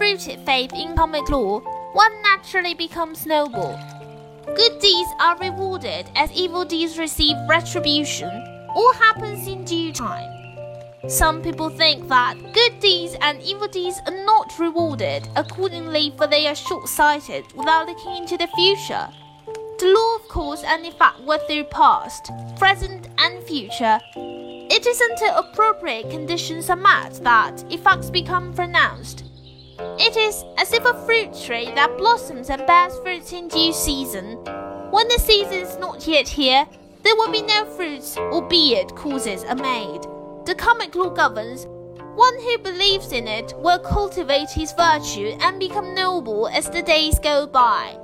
rooted faith in karmic law, one naturally becomes noble. Good deeds are rewarded as evil deeds receive retribution. All happens in due time. Some people think that good deeds and evil deeds are not rewarded accordingly, for they are short sighted without looking into the future. The law of cause and effect work through past, present, and future. It is until appropriate conditions are met that effects become pronounced. It is as if a fruit tree that blossoms and bears fruits in due season. When the season is not yet here, there will be no fruits, albeit causes are made. The karmic law governs. One who believes in it will cultivate his virtue and become noble as the days go by.